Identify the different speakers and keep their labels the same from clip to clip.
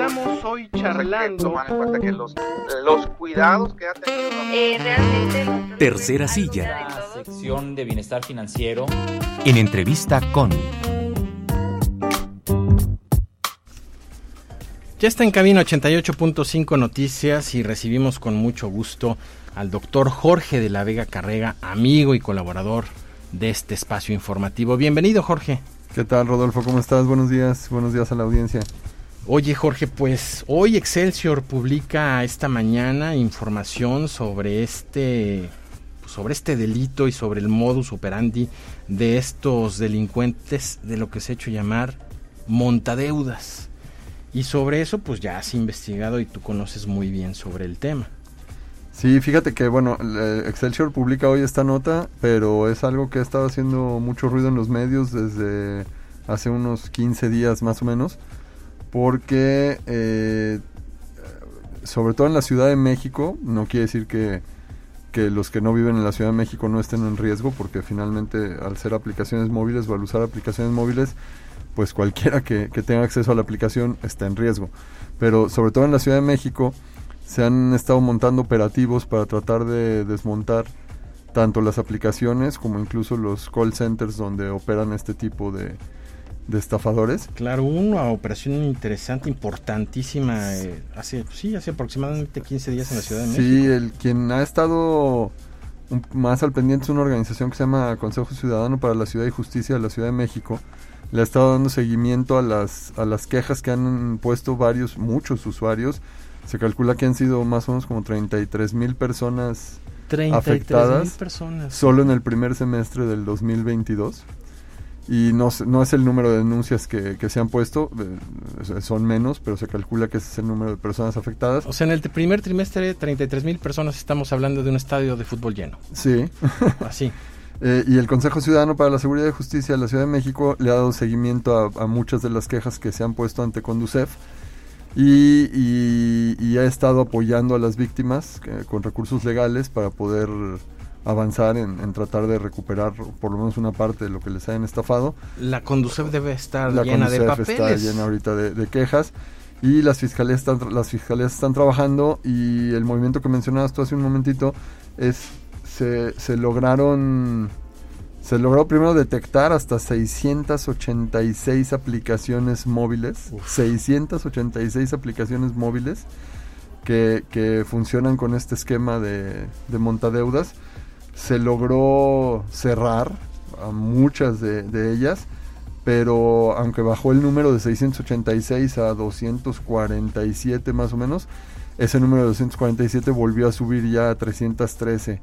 Speaker 1: Estamos hoy charlando.
Speaker 2: tomar en cuenta que los, los cuidados que ha tenido.
Speaker 3: Eh, realmente.
Speaker 4: Tercera silla.
Speaker 5: La sección de bienestar financiero.
Speaker 4: En entrevista con.
Speaker 1: Ya está en camino 88.5 Noticias y recibimos con mucho gusto al doctor Jorge de la Vega Carrega, amigo y colaborador de este espacio informativo. Bienvenido, Jorge.
Speaker 6: ¿Qué tal, Rodolfo? ¿Cómo estás? Buenos días. Buenos días a la audiencia.
Speaker 1: Oye, Jorge, pues hoy Excelsior publica esta mañana información sobre este sobre este delito y sobre el modus operandi de estos delincuentes de lo que se ha hecho llamar montadeudas. Y sobre eso, pues ya has investigado y tú conoces muy bien sobre el tema.
Speaker 6: Sí, fíjate que, bueno, Excelsior publica hoy esta nota, pero es algo que ha estado haciendo mucho ruido en los medios desde hace unos 15 días más o menos, porque eh, sobre todo en la Ciudad de México, no quiere decir que, que los que no viven en la Ciudad de México no estén en riesgo, porque finalmente al ser aplicaciones móviles o al usar aplicaciones móviles, pues cualquiera que, que tenga acceso a la aplicación está en riesgo. Pero sobre todo en la Ciudad de México, se han estado montando operativos para tratar de desmontar tanto las aplicaciones como incluso los call centers donde operan este tipo de, de estafadores.
Speaker 1: Claro, una operación interesante, importantísima, eh, hace, sí, hace aproximadamente 15 días en la Ciudad de México.
Speaker 6: Sí, el quien ha estado un, más al pendiente es una organización que se llama Consejo Ciudadano para la Ciudad y Justicia de la Ciudad de México. Le ha estado dando seguimiento a las, a las quejas que han puesto varios, muchos usuarios se calcula que han sido más o menos como 33 mil personas 33 afectadas
Speaker 1: personas.
Speaker 6: solo en el primer semestre del 2022. Y no, no es el número de denuncias que, que se han puesto, eh, son menos, pero se calcula que ese es el número de personas afectadas.
Speaker 1: O sea, en el primer trimestre, 33 mil personas, estamos hablando de un estadio de fútbol lleno.
Speaker 6: Sí.
Speaker 1: Así.
Speaker 6: Eh, y el Consejo Ciudadano para la Seguridad y Justicia de la Ciudad de México le ha dado seguimiento a, a muchas de las quejas que se han puesto ante Conducef y, ha estado apoyando a las víctimas eh, con recursos legales para poder avanzar en, tratar de recuperar por lo menos una parte de lo que les hayan estafado.
Speaker 1: La Conducef debe estar
Speaker 6: la
Speaker 1: llena de papeles.
Speaker 6: está llena ahorita de, quejas y las fiscalías están, las fiscalías están trabajando y el movimiento que mencionabas tú hace un momentito es se, se lograron se logró primero detectar hasta 686 aplicaciones móviles. 686 aplicaciones móviles que, funcionan con este esquema de, de, montadeudas. Se logró cerrar a muchas de, ellas pero aunque bajó el número de 686 a 247 más o menos, ese número de 247 volvió a subir ya a 313.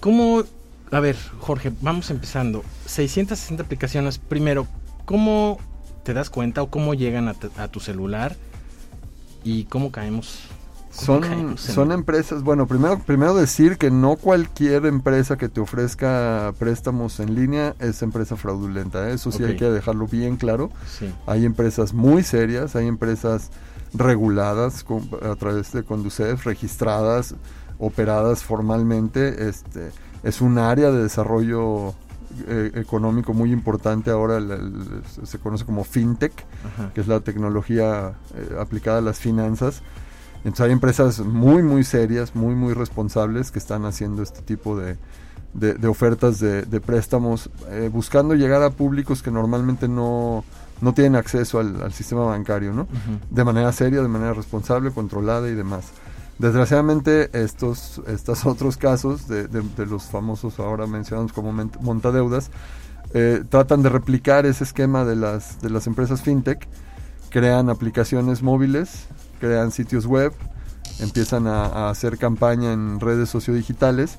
Speaker 1: ¿Cómo a ver, Jorge, vamos empezando. 660 aplicaciones. Primero, ¿cómo te das cuenta o cómo llegan a, tu celular y cómo caemos?
Speaker 6: Son, son empresas, bueno, primero, primero decir que no cualquier empresa que te ofrezca préstamos en línea es empresa fraudulenta, ¿eh? eso sí hay que dejarlo bien claro. Hay empresas muy serias, hay empresas reguladas a través de Conducef, registradas, operadas formalmente, este, es un área de desarrollo eh, económico muy importante ahora, se conoce como fintech, que es la tecnología eh, aplicada a las finanzas. Entonces hay empresas muy, muy serias, muy, muy responsables que están haciendo este tipo de, de, ofertas de, préstamos, eh, buscando llegar a públicos que normalmente no, no tienen acceso al, sistema bancario, ¿no? De manera seria, de manera responsable, controlada y demás. Desgraciadamente, estos, estos otros casos de, los famosos ahora mencionados como montadeudas, eh, tratan de replicar ese esquema de las, de las empresas fintech, crean aplicaciones móviles, crean sitios web, empiezan a, hacer campaña en redes sociodigitales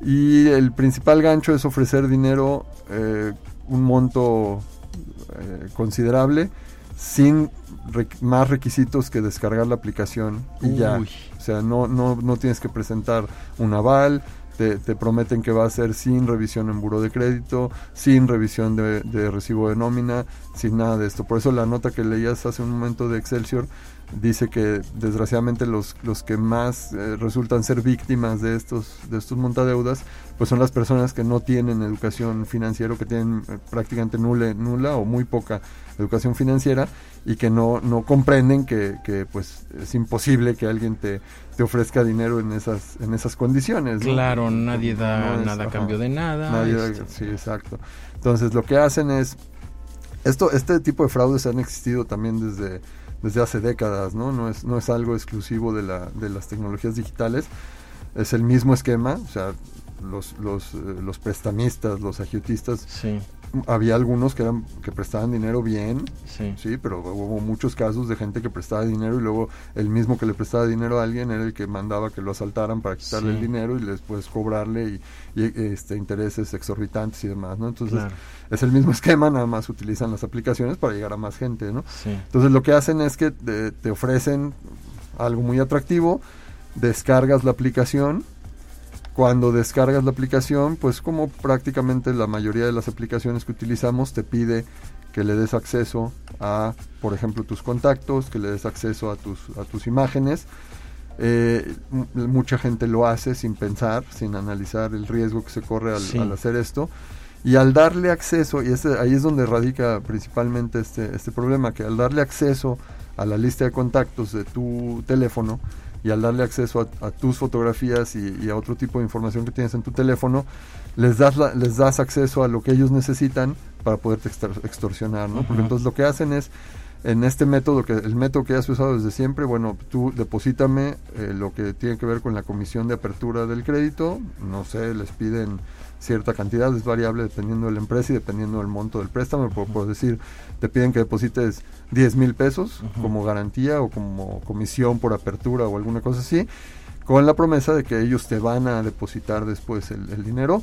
Speaker 6: y el principal gancho es ofrecer dinero, eh, un monto eh, considerable, sin más requisitos que descargar la aplicación y ya. O sea, no, no, no tienes que presentar un aval, te, prometen que va a ser sin revisión en buro de crédito, sin revisión de, recibo de nómina, sin nada de esto. Por eso la nota que leías hace un momento de Excelsior dice que desgraciadamente los, los que más eh, resultan ser víctimas de estos, de estos montadeudas pues son las personas que no tienen educación financiera, que tienen eh, prácticamente nula, nula o muy poca educación financiera y que no, no comprenden que, que pues es imposible que alguien te, te ofrezca dinero en esas, en esas condiciones.
Speaker 1: Claro, nadie da nada a cambio de nada.
Speaker 6: Nadie sí, exacto. Entonces lo que hacen es, esto, este tipo de fraudes han existido también desde, desde hace décadas, ¿no? No es, no es algo exclusivo de, la, de las tecnologías digitales es el mismo esquema, o sea, los, los, eh, los prestamistas, los agiotistas, había algunos que eran que prestaban dinero bien, sí. pero hubo muchos casos de gente que prestaba dinero y luego el mismo que le prestaba dinero a alguien era el que mandaba que lo asaltaran para quitarle el dinero y después cobrarle y, este intereses exorbitantes y demás, ¿no? Entonces es el mismo esquema, nada más utilizan las aplicaciones para llegar a más gente, ¿no? Entonces lo que hacen es que te ofrecen algo muy atractivo, descargas la aplicación cuando descargas la aplicación, pues como prácticamente la mayoría de las aplicaciones que utilizamos te pide que le des acceso a, por ejemplo, tus contactos, que le des acceso a tus, a tus imágenes. Eh, mucha gente lo hace sin pensar, sin analizar el riesgo que se corre al, hacer esto. Y al darle acceso, y ahí es donde radica principalmente este, este problema, que al darle acceso a la lista de contactos de tu teléfono, y al darle acceso a, tus fotografías y, a otro tipo de información que tienes en tu teléfono, les das, les das acceso a lo que ellos necesitan para poderte extorsionar, ¿no? Porque entonces lo que hacen es, en este método, que el método que has usado desde siempre, bueno, tú deposítame eh, lo que tiene que ver con la comisión de apertura del crédito, no sé, les piden cierta cantidad, es variable dependiendo de la empresa y dependiendo del monto del préstamo. Por, decir, te piden que deposites 10 mil pesos como garantía o como comisión por apertura o alguna cosa así, con la promesa de que ellos te van a depositar después el, dinero.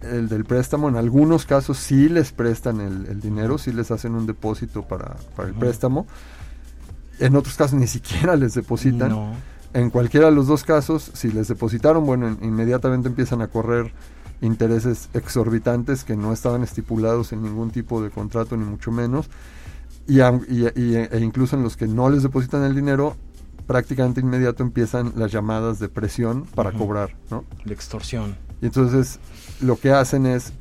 Speaker 6: El del préstamo, en algunos casos sí les prestan el, dinero, sí les hacen un depósito para, para el préstamo. En otros casos ni siquiera les depositan. En cualquiera de los dos casos, si les depositaron, bueno, inmediatamente empiezan a correr intereses exorbitantes que no estaban estipulados en ningún tipo de contrato, ni mucho menos, y, e incluso en los que no les depositan el dinero, prácticamente inmediato empiezan las llamadas de presión para cobrar, ¿no?
Speaker 1: De extorsión.
Speaker 6: Y entonces lo que hacen es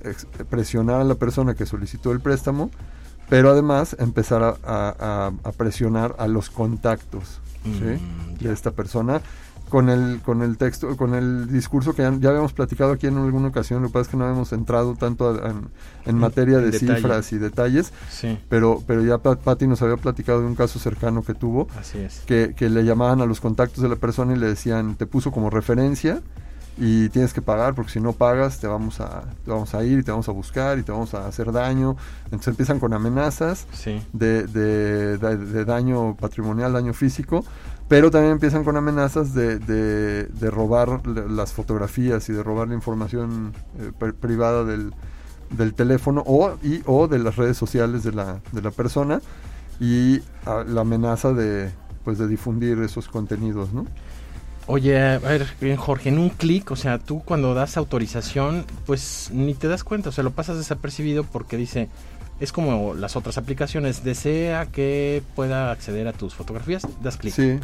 Speaker 6: presionar a la persona que solicitó el préstamo, pero además empezar a, presionar a los contactos mm, de esta persona con el, con el texto, con el discurso que ya, habíamos platicado aquí en alguna ocasión, lo que pasa es que no habíamos entrado tanto en, materia de cifras y detalles, pero, pero ya Patti nos había platicado de un caso cercano que tuvo, Que, que le llamaban a los contactos de la persona y le decían, te puso como referencia y tienes que pagar porque si no pagas te vamos a vamos a ir y te vamos a buscar y te vamos a hacer daño entonces empiezan con amenazas de, de, daño patrimonial daño físico pero también empiezan con amenazas de, de, robar las fotografías y de robar la información eh, privada del, del, teléfono o, y, o de las redes sociales de la, de la persona y la amenaza de, pues, de difundir esos contenidos, ¿no?
Speaker 1: Oye, a ver, Jorge, en un clic, o sea, tú cuando das autorización, pues ni te das cuenta, o sea, lo pasas desapercibido porque dice, es como las otras aplicaciones, desea que pueda acceder a tus fotografías, das clic.
Speaker 6: Sí.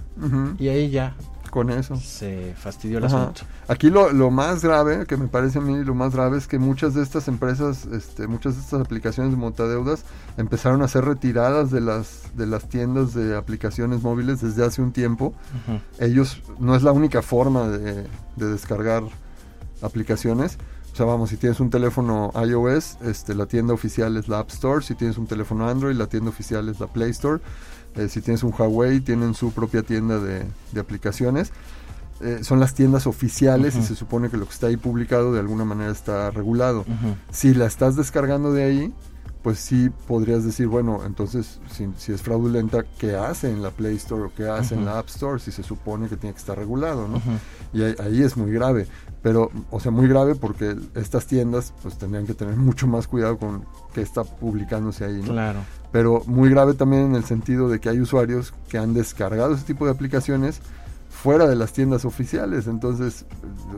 Speaker 1: Y ahí ya.
Speaker 6: Con eso.
Speaker 1: Se fastidió el asunto.
Speaker 6: Aquí lo, lo, más grave, que me parece a mí lo más grave, es que muchas de estas empresas, este, muchas de estas aplicaciones de montadeudas empezaron a ser retiradas de las, de las tiendas de aplicaciones móviles desde hace un tiempo. Ellos, no es la única forma de, de descargar aplicaciones o sea, vamos, si tienes un teléfono iOS, este, la tienda oficial es la App Store. Si tienes un teléfono Android, la tienda oficial es la Play Store. Eh, si tienes un Huawei, tienen su propia tienda de, aplicaciones. Eh, son las tiendas oficiales y se supone que lo que está ahí publicado de alguna manera está regulado. Si la estás descargando de ahí, pues sí podrías decir, bueno, entonces si, es fraudulenta, ¿qué hace en la Play Store o qué hace en la App Store si se supone que tiene que estar regulado, ¿no? Y ahí, es muy grave pero o sea muy grave porque estas tiendas pues tendrían que tener mucho más cuidado con qué está publicándose ahí ¿no?
Speaker 1: claro
Speaker 6: pero muy grave también en el sentido de que hay usuarios que han descargado ese tipo de aplicaciones fuera de las tiendas oficiales entonces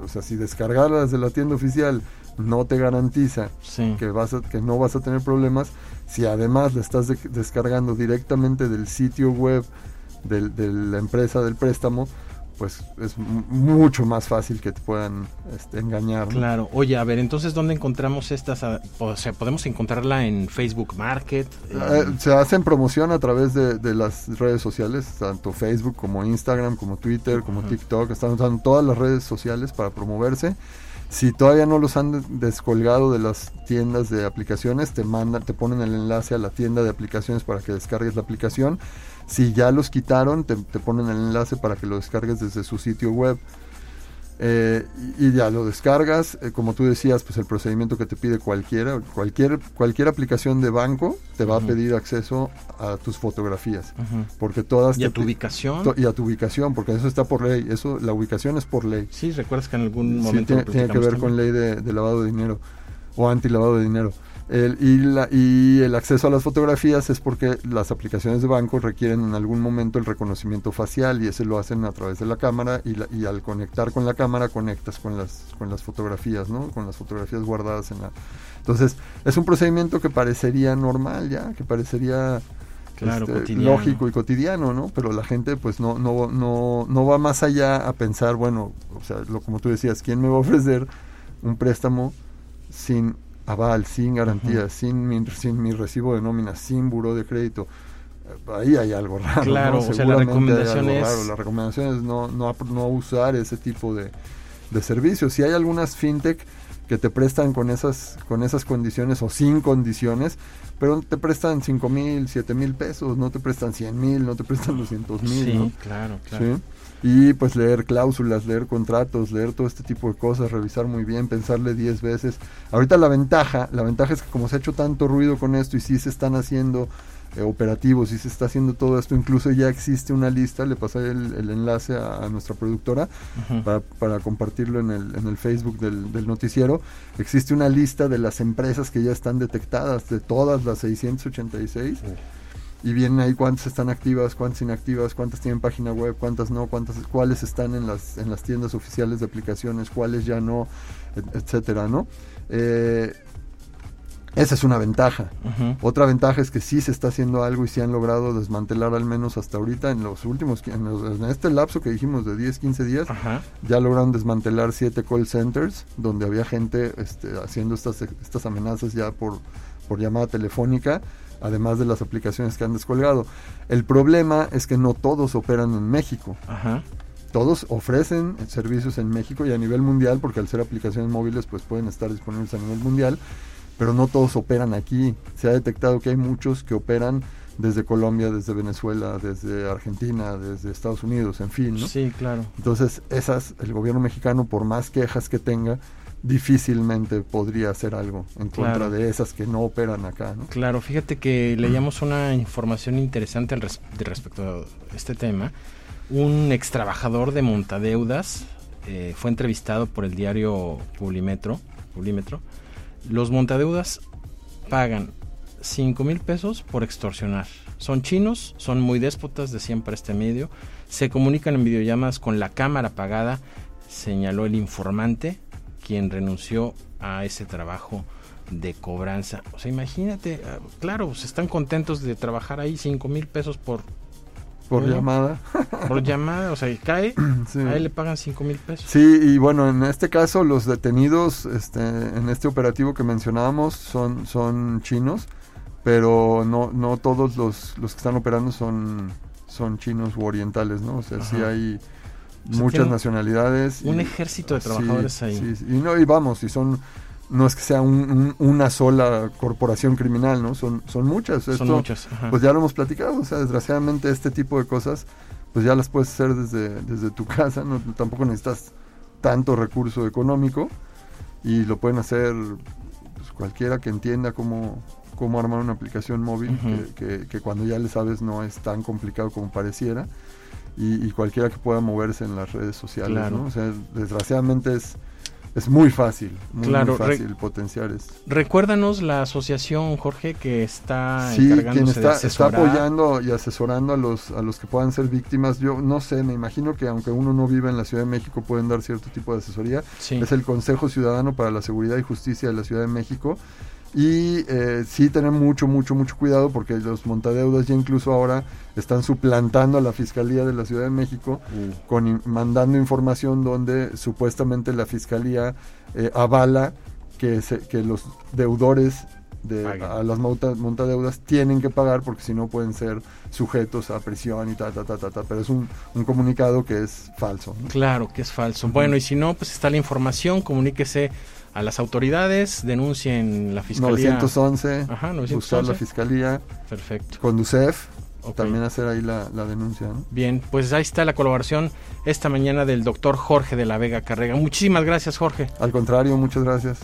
Speaker 6: o sea si descargarlas de la tienda oficial no te garantiza que vas que no vas a tener problemas si además la estás descargando directamente del sitio web de la empresa del préstamo pues es mucho más fácil que te puedan este, engañar.
Speaker 1: Claro, oye, a ver, entonces, ¿dónde encontramos estas? O sea, ¿podemos encontrarla en Facebook Market?
Speaker 6: Eh, se hacen promoción a través de, las redes sociales, tanto Facebook como Instagram, como Twitter, como TikTok, están usando todas las redes sociales para promoverse. Si todavía no los han descolgado de las tiendas de aplicaciones, te mandan, te ponen el enlace a la tienda de aplicaciones para que descargues la aplicación si ya los quitaron, te, ponen el enlace para que lo descargues desde su sitio web. Eh, y, ya lo descargas, eh, como tú decías, pues el procedimiento que te pide cualquiera, cualquier, cualquier aplicación de banco te va a pedir acceso a tus fotografías, porque todas
Speaker 1: y a tu ubicación
Speaker 6: y a tu ubicación, porque eso está por ley, eso la ubicación es por ley.
Speaker 1: Sí, recuerdas que en algún momento
Speaker 6: tiene, tiene, que ver con ley de, de lavado de dinero o anti lavado de dinero. El, y, la, y, el acceso a las fotografías es porque las aplicaciones de banco requieren en algún momento el reconocimiento facial y ese lo hacen a través de la cámara y, y, al conectar con la cámara conectas con las, con las fotografías, ¿no? Con las fotografías guardadas en la... Entonces, es un procedimiento que parecería normal ya, que parecería este, lógico y cotidiano, ¿no? Pero la gente pues no, no, no, no va más allá a pensar, bueno, o sea, lo, como tú decías, ¿quién me va a ofrecer un préstamo sin aval, sin garantía, sin, mi, sin mi recibo de nómina, sin buró de crédito. Eh, ahí hay algo raro.
Speaker 1: Claro, o sea, la recomendación es...
Speaker 6: La recomendación es no, no, no usar ese tipo de, de servicios. Si hay algunas fintech que te prestan con esas, con esas condiciones o sin condiciones, pero te prestan 5 mil, 7 mil pesos, no te prestan 100 mil, no te prestan 200 mil.
Speaker 1: Sí, claro, claro. ¿Sí?
Speaker 6: Y pues leer cláusulas, leer contratos, leer todo este tipo de cosas, revisar muy bien, pensarle 10 veces. Ahorita la ventaja, la ventaja es que como se ha hecho tanto ruido con esto y sí se están haciendo eh, operativos, sí se está haciendo todo esto, incluso ya existe una lista, le pasé el, enlace a, nuestra productora para, compartirlo en el, en el Facebook del, noticiero, existe una lista de las empresas que ya están detectadas, de todas las 686 y vienen ahí cuántas están activas, cuántas inactivas, cuántas tienen página web, cuántas no, cuántas cuáles están en las en las tiendas oficiales de aplicaciones, cuáles ya no, etcétera, ¿no? Eh, esa es una ventaja. Otra ventaja es que sí se está haciendo algo y se han logrado desmantelar al menos hasta ahorita en los últimos en, este lapso que dijimos de 10, 15 días, ya lograron desmantelar siete call centers donde había gente este, haciendo estas estas amenazas ya por por llamada telefónica además de las aplicaciones que han descolgado. El problema es que no todos operan en México. Todos ofrecen servicios en México y a nivel mundial, porque al ser aplicaciones móviles pues pueden estar disponibles a nivel mundial, pero no todos operan aquí. Se ha detectado que hay muchos que operan desde Colombia, desde Venezuela, desde Argentina, desde Estados Unidos, en fin. ¿no?
Speaker 1: Sí, claro.
Speaker 6: Entonces, esas, el gobierno mexicano, por más quejas que tenga, difícilmente podría hacer algo en contra de esas que no operan acá. ¿no?
Speaker 1: Claro, fíjate que leíamos una información interesante al respecto a este tema. Un ex trabajador de Montadeudas eh, fue entrevistado por el diario Publimetro, Publimetro. Los Montadeudas pagan 5 mil pesos por extorsionar. Son chinos, son muy déspotas, de siempre este medio. Se comunican en videollamadas con la cámara apagada, señaló el informante quien renunció a ese trabajo de cobranza. O sea, imagínate, ah, claro, se pues, están contentos de trabajar ahí, cinco mil pesos por...
Speaker 6: Por llamada.
Speaker 1: Por llamada, o sea, cae, ahí le pagan cinco mil pesos.
Speaker 6: Sí, y bueno, en este caso los detenidos este, en este operativo que mencionábamos son, son chinos, pero no, no todos los, los que están operando son, son chinos u orientales, ¿no? O sea, sí hay muchas nacionalidades.
Speaker 1: Un ejército de trabajadores ahí.
Speaker 6: y no, y vamos, y son no es que sea una sola corporación criminal, ¿no? Son, son muchas.
Speaker 1: son muchas.
Speaker 6: Pues ya lo hemos platicado, o sea, desgraciadamente este tipo de cosas, pues ya las puedes hacer desde, desde tu casa, no, tampoco necesitas tanto recurso económico y lo pueden hacer pues, cualquiera que entienda cómo, cómo armar una aplicación móvil, que, que, cuando ya le sabes no es tan complicado como pareciera y, cualquiera que pueda moverse en las redes sociales, ¿no? O sea, desgraciadamente es, es muy fácil, muy, fácil potenciar esto.
Speaker 1: Recuérdanos la asociación, Jorge, que está
Speaker 6: sí, quien está, está apoyando y asesorando a los, a los que puedan ser víctimas. Yo no sé, me imagino que aunque uno no viva en la Ciudad de México, pueden dar cierto tipo de asesoría. Es el Consejo Ciudadano para la Seguridad y Justicia de la Ciudad de México y eh, sí tener mucho, mucho, mucho cuidado porque los montadeudas ya incluso ahora están suplantando a la Fiscalía de la Ciudad de México, uh. con, mandando información donde supuestamente la Fiscalía eh, avala que, se, que los deudores de, a las montadeudas tienen que pagar porque si no pueden ser sujetos a prisión y ta, ta, ta, ta, ta. Pero es un, un comunicado que es falso.
Speaker 1: Claro que es falso. Bueno, y si no, pues está la información, comuníquese a las autoridades, denuncien la fiscalía.
Speaker 6: 911, Ajá, 911. buscar la fiscalía.
Speaker 1: Perfecto.
Speaker 6: Conducef, también hacer ahí la, la denuncia.
Speaker 1: Bien, pues ahí está la colaboración esta mañana del doctor Jorge de la Vega Carrega. Muchísimas gracias, Jorge.
Speaker 6: Al contrario, muchas gracias.